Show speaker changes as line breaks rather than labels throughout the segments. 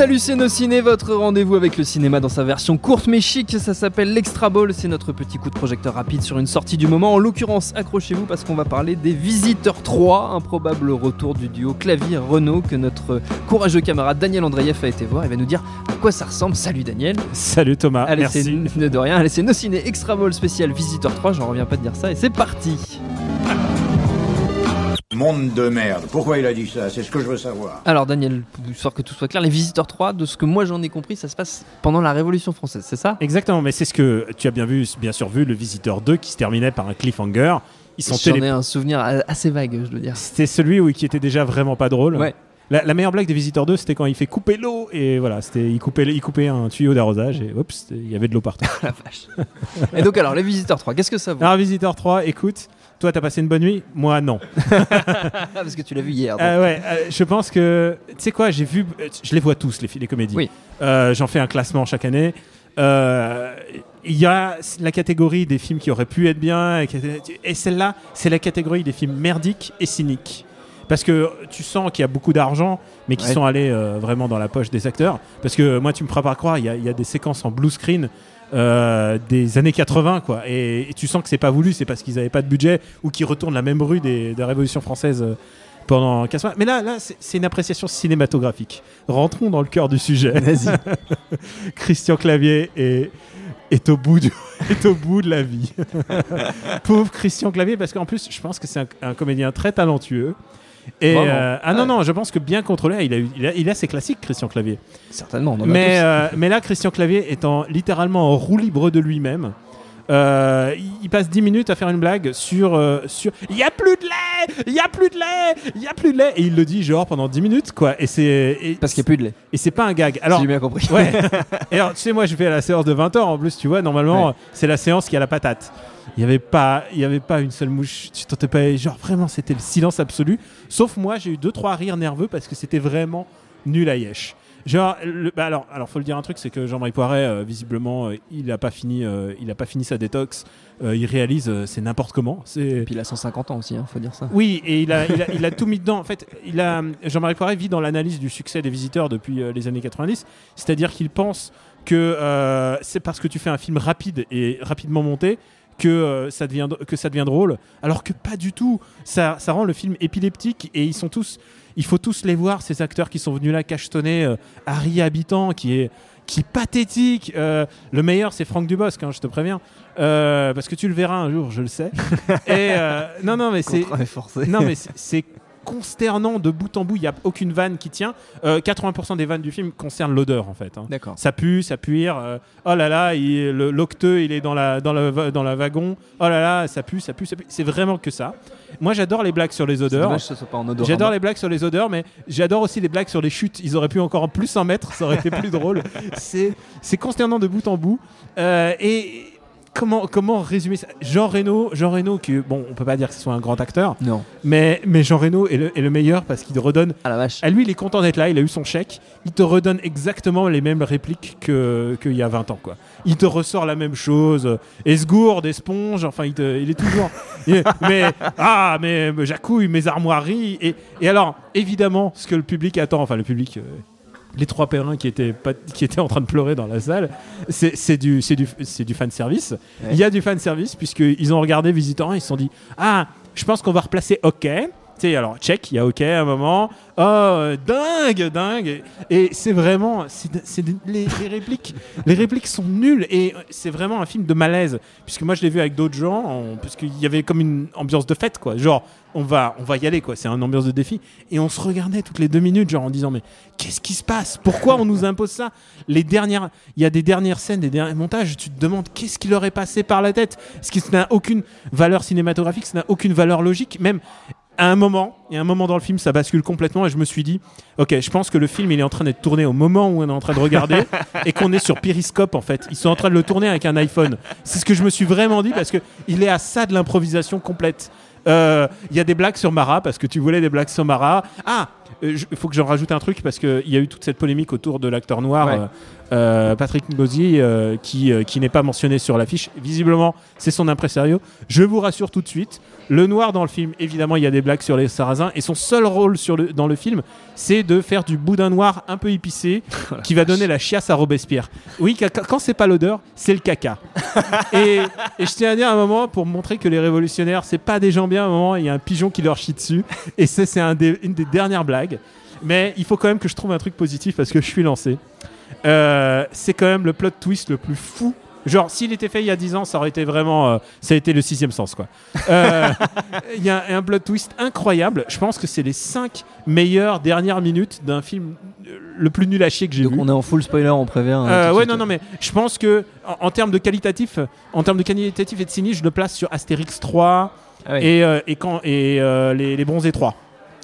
Salut ciné, votre rendez-vous avec le cinéma dans sa version courte mais chic, ça s'appelle l'Extra Ball, c'est notre petit coup de projecteur rapide sur une sortie du moment, en l'occurrence accrochez-vous parce qu'on va parler des Visiteurs 3, un probable retour du duo Clavier-Renault que notre courageux camarade Daniel Andreyev a été voir, il va nous dire à quoi ça ressemble, salut Daniel.
Salut Thomas,
Allez
merci.
c'est de rien, allez c'est ciné Extra Ball spécial Visiteurs 3, j'en reviens pas de dire ça et c'est parti
Monde de merde. Pourquoi il a dit ça? C'est ce que je veux savoir.
Alors Daniel, histoire que tout soit clair, les Visiteurs 3, de ce que moi j'en ai compris, ça se passe pendant la Révolution française, c'est ça?
Exactement, mais c'est ce que tu as bien vu, bien sûr vu, le Visiteur 2 qui se terminait par un cliffhanger. Ils sont
J'en
télé-
ai un souvenir assez vague, je dois dire.
C'était celui où qui était déjà vraiment pas drôle.
Ouais.
La, la meilleure blague des Visiteurs 2, c'était quand il fait couper l'eau et voilà, c'était il coupait, il coupait un tuyau d'arrosage et oups, il y avait de l'eau partout.
La vache. Et donc alors, les Visiteurs 3, qu'est-ce que ça vaut?
Alors Visiteur 3, écoute, toi t'as passé une bonne nuit, moi non.
Parce que tu l'as vu hier. donc.
Euh, ouais, euh, je pense que tu sais quoi, j'ai vu, euh, je les vois tous les, les comédies.
Oui.
Euh, J'en fais un classement chaque année. Il y a la catégorie des films qui auraient pu être bien, et celle-là, c'est la catégorie des films merdiques et cyniques. Parce que tu sens qu'il y a beaucoup d'argent, mais qui
Ouais.
sont allés euh, vraiment dans la poche des acteurs. Parce que moi, tu me feras pas croire, il y a, il y a des séquences en blue screen euh, des années 80, quoi. Et, et tu sens que c'est pas voulu, c'est parce qu'ils avaient pas de budget ou qu'ils retournent la même rue des, de la Révolution française euh, pendant 15 mois. Mais là, là c'est c'est une appréciation cinématographique. Rentrons dans le cœur du sujet.
Vas-y.
Christian Clavier est, est, au bout du- est au bout de la vie. Pauvre Christian Clavier, parce qu'en plus, je pense que c'est un, un comédien très talentueux. Et euh, ah non, non, je pense que bien contrôlé, il a, eu- il a, il a ses classiques, Christian Clavier.
Certainement. on en a
Mais,
tous.
euh, mais là, Christian Clavier étant littéralement en roue libre de lui-même, euh, il- passe 10 minutes à faire une blague sur euh, sur il y a plus de lait, il y a plus de lait, il y a plus de lait et il le dit genre pendant 10 minutes quoi et c'est
Parce qu'il n'y a plus de lait.
et c'est pas un gag.
Alors,
Alors
j'ai bien compris.
ouais. et alors tu sais moi je fais la séance de 20 heures en plus tu vois normalement
Ouais.
c'est la séance qui a la patate. Il y avait pas il y avait pas une seule mouche, tu t'entendais pas genre vraiment c'était le silence absolu sauf moi j'ai eu deux trois rires nerveux parce que c'était vraiment nul à yesh. Genre, le- bah alors, alors faut le dire un truc, c'est que Jean-Marie Poiret, euh, visiblement, euh, il a pas fini, euh, il a pas fini sa détox. Il réalise, c'est n'importe comment. C'est
Et puis il a 150 ans aussi, hein, faut dire ça.
oui, et il a, il a, il a tout mis dedans. En fait, il a Jean-Marie Poiret vit dans l'analyse du succès des visiteurs depuis les années 90. C'est-à-dire qu'il pense que c'est parce que tu fais un film rapide et rapidement monté que, euh, ça devient, que ça devient drôle. Alors que pas du tout. Ça, ça rend le film épileptique et ils sont tous. Il faut tous les voir, ces acteurs qui sont venus là cachetonner. euh, Harry Habitant, qui est, qui est pathétique. Euh, le meilleur, c'est Franck Dubosc, hein, je te préviens. Parce que tu le verras un jour, je le sais. et non, non, mais c'est. Non, mais c'est consternant de bout en bout. Il n'y a aucune vanne qui tient. Euh, 80% des vannes du film concernent l'odeur, en fait. hein.
D'accord.
Ça pue, ça puire. euh, oh là là, l'octeux, il est dans la, dans, le, va- dans la wagon. Oh là là, ça pue, ça pue, ça pue. C'est vraiment que ça. Moi, j'adore les blagues sur les odeurs. J'adore les blagues sur les odeurs, mais j'adore aussi les blagues sur les chutes. Ils auraient pu encore en plus en mettre, ça aurait été plus drôle. C'est c'est consternant de bout en bout. Euh, et comment, comment résumer ça? Jean Reno, Jean Reno, qui, bon, on peut pas dire que ce soit un grand acteur,
Non.
mais, mais Jean Reno est le, est le meilleur parce qu'il te redonne.
Ah la vache.
À lui, il est content d'être là, il a eu son chèque. Il te redonne exactement les mêmes répliques que- qu'il y a 20 ans. Quoi. Il te ressort la même chose. Esgourde, esponge, enfin, il, te- il est toujours. il- mais, ah, mais, mais jacouille, mes armoiries. Et, et alors, évidemment, ce que le public attend, enfin, le public. euh, les trois pèlerins qui étaient, pas, qui étaient en train de pleurer dans la salle. C'est c'est du, c'est du, c'est du fan service. Il y a du fan service puisqu'ils ont regardé Visitor 1 ils se sont dit Ah, je pense qu'on va replacer OK. Alors, check, il y a OK à un moment. Oh, euh, dingue, dingue. Et c'est vraiment. c'est les, répliques, les répliques sont nulles. Et c'est vraiment un film de malaise. Puisque moi, je l'ai vu avec d'autres gens. en- parce qu'il y avait comme une ambiance de fête, quoi. Genre, on va, on va y aller, quoi. C'est une ambiance de défi. Et on se regardait toutes les deux minutes, genre en disant Mais qu'est-ce qui se passe? Pourquoi on nous impose ça? Les dernières. Il y a des dernières scènes, des derniers montages. Tu te demandes qu'est-ce qui leur est passé par la tête? Ce qui n'a aucune valeur cinématographique, ça n'a aucune valeur logique. Même à un moment, il y a un moment dans le film, ça bascule complètement et je me suis dit, ok, je pense que le film il est en train d'être tourné au moment où on est en train de regarder et qu'on est sur Periscope en fait. Ils sont en train de le tourner avec un iPhone. C'est ce que je me suis vraiment dit parce que il est à ça de l'improvisation complète. Euh, Il y a des blagues sur Mara parce que tu voulais des blagues sur Mara. Ah, il faut que j'en rajoute un truc parce qu'il y a eu toute cette polémique autour de l'acteur noir
Ouais.
euh, euh, Patrick Ngozi euh, qui, euh, qui n'est pas mentionné sur l'affiche. Visiblement, c'est son impresario. Je vous rassure tout de suite, le noir dans le film, évidemment, il y a des blagues sur les sarrasins et son seul rôle sur le, dans le film, c'est de faire du boudin noir un peu épicé qui va donner la chiasse à Robespierre. Oui, quand c'est pas l'odeur, c'est le caca. et, et je tiens à dire un moment pour montrer que les révolutionnaires, c'est pas des gens bien. À un moment, il y a un pigeon qui leur chie dessus et ça, c'est un des- une des dernières blagues. Mais il faut quand même que je trouve un truc positif parce que je suis lancé. Euh, c'est quand même le plot twist le plus fou. Genre, s'il était fait il y a 10 ans, ça aurait été vraiment. euh, ça a été le sixième sens, quoi. Euh, Il y a un plot twist incroyable. Je pense que c'est les 5 meilleures dernières minutes d'un film le plus nul à chier que j'ai
Donc
vu.
on est en full spoiler, on prévient. hein,
Euh, ouais, non, non, mais je pense que en, en termes de qualitatif, en termes de qualitatif et de cynisme, je le place sur Astérix 3
Ah ouais.
et, euh, et, quand, et euh, les, les Bronzés 3.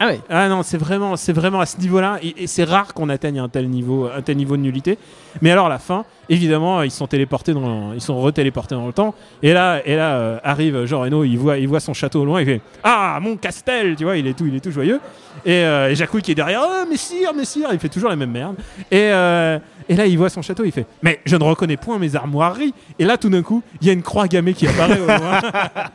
Ah ouais.
Ah non, c'est vraiment, c'est vraiment à ce niveau-là, et, et c'est rare qu'on atteigne un tel niveau, un tel niveau de nullité. Mais alors la fin, évidemment, ils sont téléportés dans, ils sont retéléportés dans le temps. Et là, et là euh, arrive Jean Reno, il voit, il voit son château au loin, il fait ah mon Castel, tu vois, il est tout, il est tout joyeux. Et, euh, et Jacouille qui est derrière, oh messire, messire, il fait toujours la même merde. Et, euh, et là, il voit son château, il fait mais je ne reconnais point mes armoiries. Et là, tout d'un coup, il y a une croix gammée qui apparaît au loin.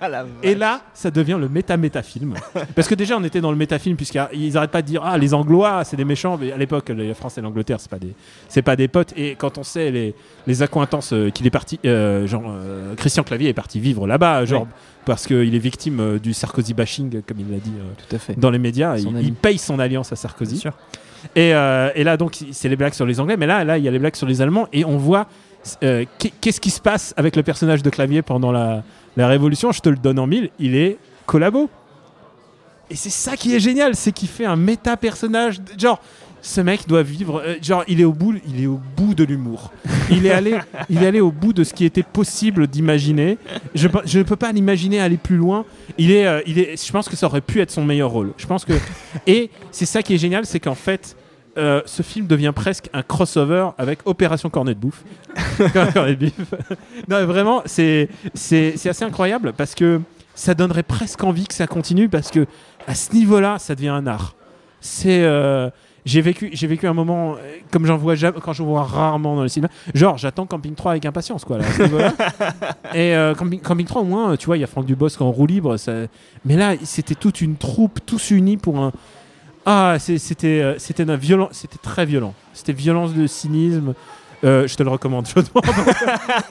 Et là, ça devient le méta-méta-film. Parce que déjà, on était dans le méta-film, puisqu'ils arrêtent pas de dire Ah, les Anglois, c'est des méchants. Mais à l'époque, la France et l'Angleterre, c'est pas des, c'est pas des potes. Et quand on sait les, les accointances euh, qu'il est parti, euh, genre, euh, Christian Clavier est parti vivre là-bas, genre,
Oui.
parce qu'il est victime du Sarkozy bashing, comme il l'a dit
Tout à fait.
dans les médias. Il, paye son alliance à Sarkozy.
sûr.
Et, et là, donc, c'est les blagues sur les Anglais, mais là, là, il y a les blagues sur les Allemands, et on voit qu'est- qu'est-ce qui se passe avec le personnage de Clavier pendant la, la Révolution? Je te le donne en mille, il est collabo. Et c'est ça qui est génial, c'est qu'il fait un méta-personnage. de- Genre, ce mec doit vivre. euh, genre, il est au bout, il est au bout de l'humour. Il est allé, il est allé au bout de ce qui était possible d'imaginer. Je, ne peux pas l'imaginer aller plus loin. Il est, euh, il est. Je pense que ça aurait pu être son meilleur rôle. Je pense que. Et c'est ça qui est génial, c'est qu'en fait. euh, ce film devient presque un crossover avec Opération Cornet de Bouffe. Cornet de Bif. non, mais vraiment, c'est assez incroyable parce que ça donnerait presque envie que ça continue parce que à ce niveau-là, ça devient un art. C'est j'ai vécu j'ai vécu un moment euh, comme j'en vois jamais quand je vois rarement dans le cinéma. Genre, j'attends Camping 3 avec impatience quoi là. Et euh, Camping, Camping 3 au moins, tu vois, il y a Franck Dubosc en roue libre, ça- mais là, c'était toute une troupe tous unis pour un ah, c'était euh, c'était d'un violent, c'était très violent. C'était violence de cynisme. Euh, je te le recommande chaudement.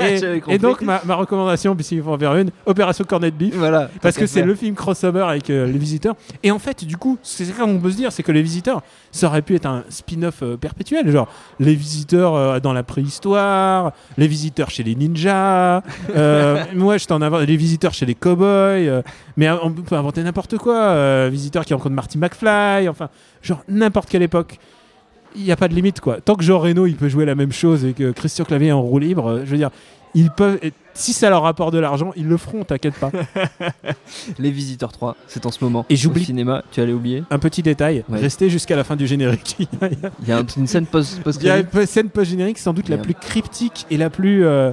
et, donc ma, ma recommandation, puisqu'il faut en faire une, Opération Cornet de Beef.
Voilà.
Parce que c'est le film crossover avec euh, les visiteurs. Et en fait, du coup, c'est ça qu'on peut se dire, c'est que les visiteurs, ça aurait pu être un spin-off euh, perpétuel. Genre, les visiteurs dans la préhistoire, les visiteurs chez les ninjas. moi, je t'en avais les visiteurs chez les cowboys. mais on peut inventer n'importe quoi. visiteurs qui rencontrent Marty McFly. Enfin, genre, n'importe quelle époque. Il n'y a pas de limite, quoi. Tant que Jean Reno, il peut jouer la même chose et que Christian Clavier est en roue libre, euh, je veux dire, ils peuvent. Si ça leur rapporte de l'argent, ils le feront, t'inquiète pas.
Les Visiteurs 3, c'est en ce moment.
Et j'oublie-
cinéma, tu allais oublier.
Un petit détail,
Ouais.
restez jusqu'à la fin du générique. Il y a-
une scène post
il y a une scène post-générique sans doute la plus cryptique et la plus. euh,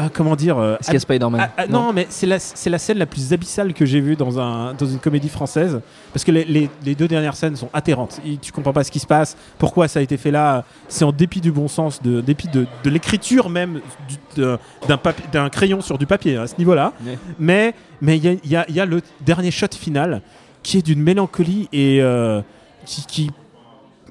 ah, comment dire euh,
Est-ce qu'il y a Spider-Man
ah, ah, non, mais c'est la, c'est la scène la plus abyssale que j'ai vue dans, un, dans une comédie française. Parce que les, les- les deux dernières scènes sont atterrantes. Et tu comprends pas ce qui se passe, pourquoi ça a été fait là. C'est en dépit du bon sens, de, dépit de, de l'écriture même du- de- d'un papi- d'un crayon sur du papier hein, à ce niveau-là.
Ouais.
Mais mais il y a, il y a- il y a le dernier shot final qui est d'une mélancolie et euh, qui, qui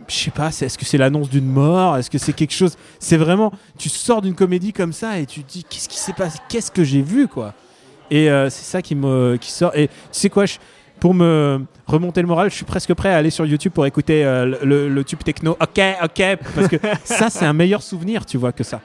je sais pas, est-ce que c'est l'annonce d'une mort? Est-ce que c'est quelque chose? C'est vraiment, tu sors d'une comédie comme ça et tu te dis qu'est-ce qui s'est passé? Qu'est-ce que j'ai vu quoi? Et euh, c'est ça qui me qui sort. Et tu sais quoi je- pour me remonter le moral, je suis presque prêt à aller sur YouTube pour écouter euh, le, le- le tube techno. Ok, ok, parce que ça, c'est un meilleur souvenir, tu vois, que ça.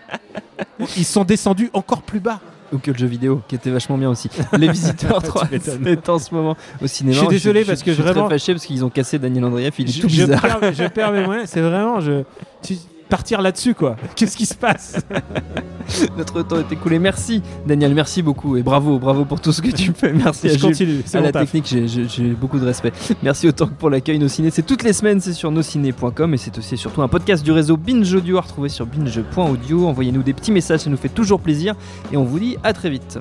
Ils sont descendus encore plus bas.
Ou que le jeu vidéo, qui était vachement bien aussi. Les Visiteurs 3,
m'étonnes.
c'est en ce moment au cinéma.
Je suis désolé parce que
je suis
vraiment-
très fâché parce qu'ils ont cassé Daniel Andrieff, il est
je,
tout
je
bizarre.
perds, je perds mes moyens. C'est vraiment, je, tu- partir là-dessus, quoi. Qu'est-ce qui se passe?
Notre temps est écoulé. Merci Daniel, merci beaucoup et bravo, bravo pour tout ce que tu fais. Merci à
Je continue,
à
mon
la
taf.
technique, j'ai- beaucoup de respect. Merci autant que pour l'accueil Nos Ciné. C'est toutes les semaines, c'est sur nosciné.com et c'est aussi surtout un podcast du réseau Binge Audio à retrouver sur binge.audio. Envoyez-nous des petits messages, ça nous fait toujours plaisir et on vous dit à très vite.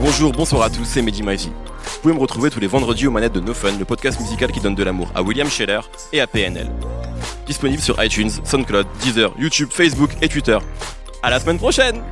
Bonjour, bonsoir à tous, c'est Mehdi Maizy. Vous pouvez me retrouver tous les vendredis aux manettes de No Fun, le podcast musical qui donne de l'amour à William Scheller et à PNL. Disponible sur iTunes, SoundCloud, Deezer, YouTube, Facebook et Twitter. À la semaine prochaine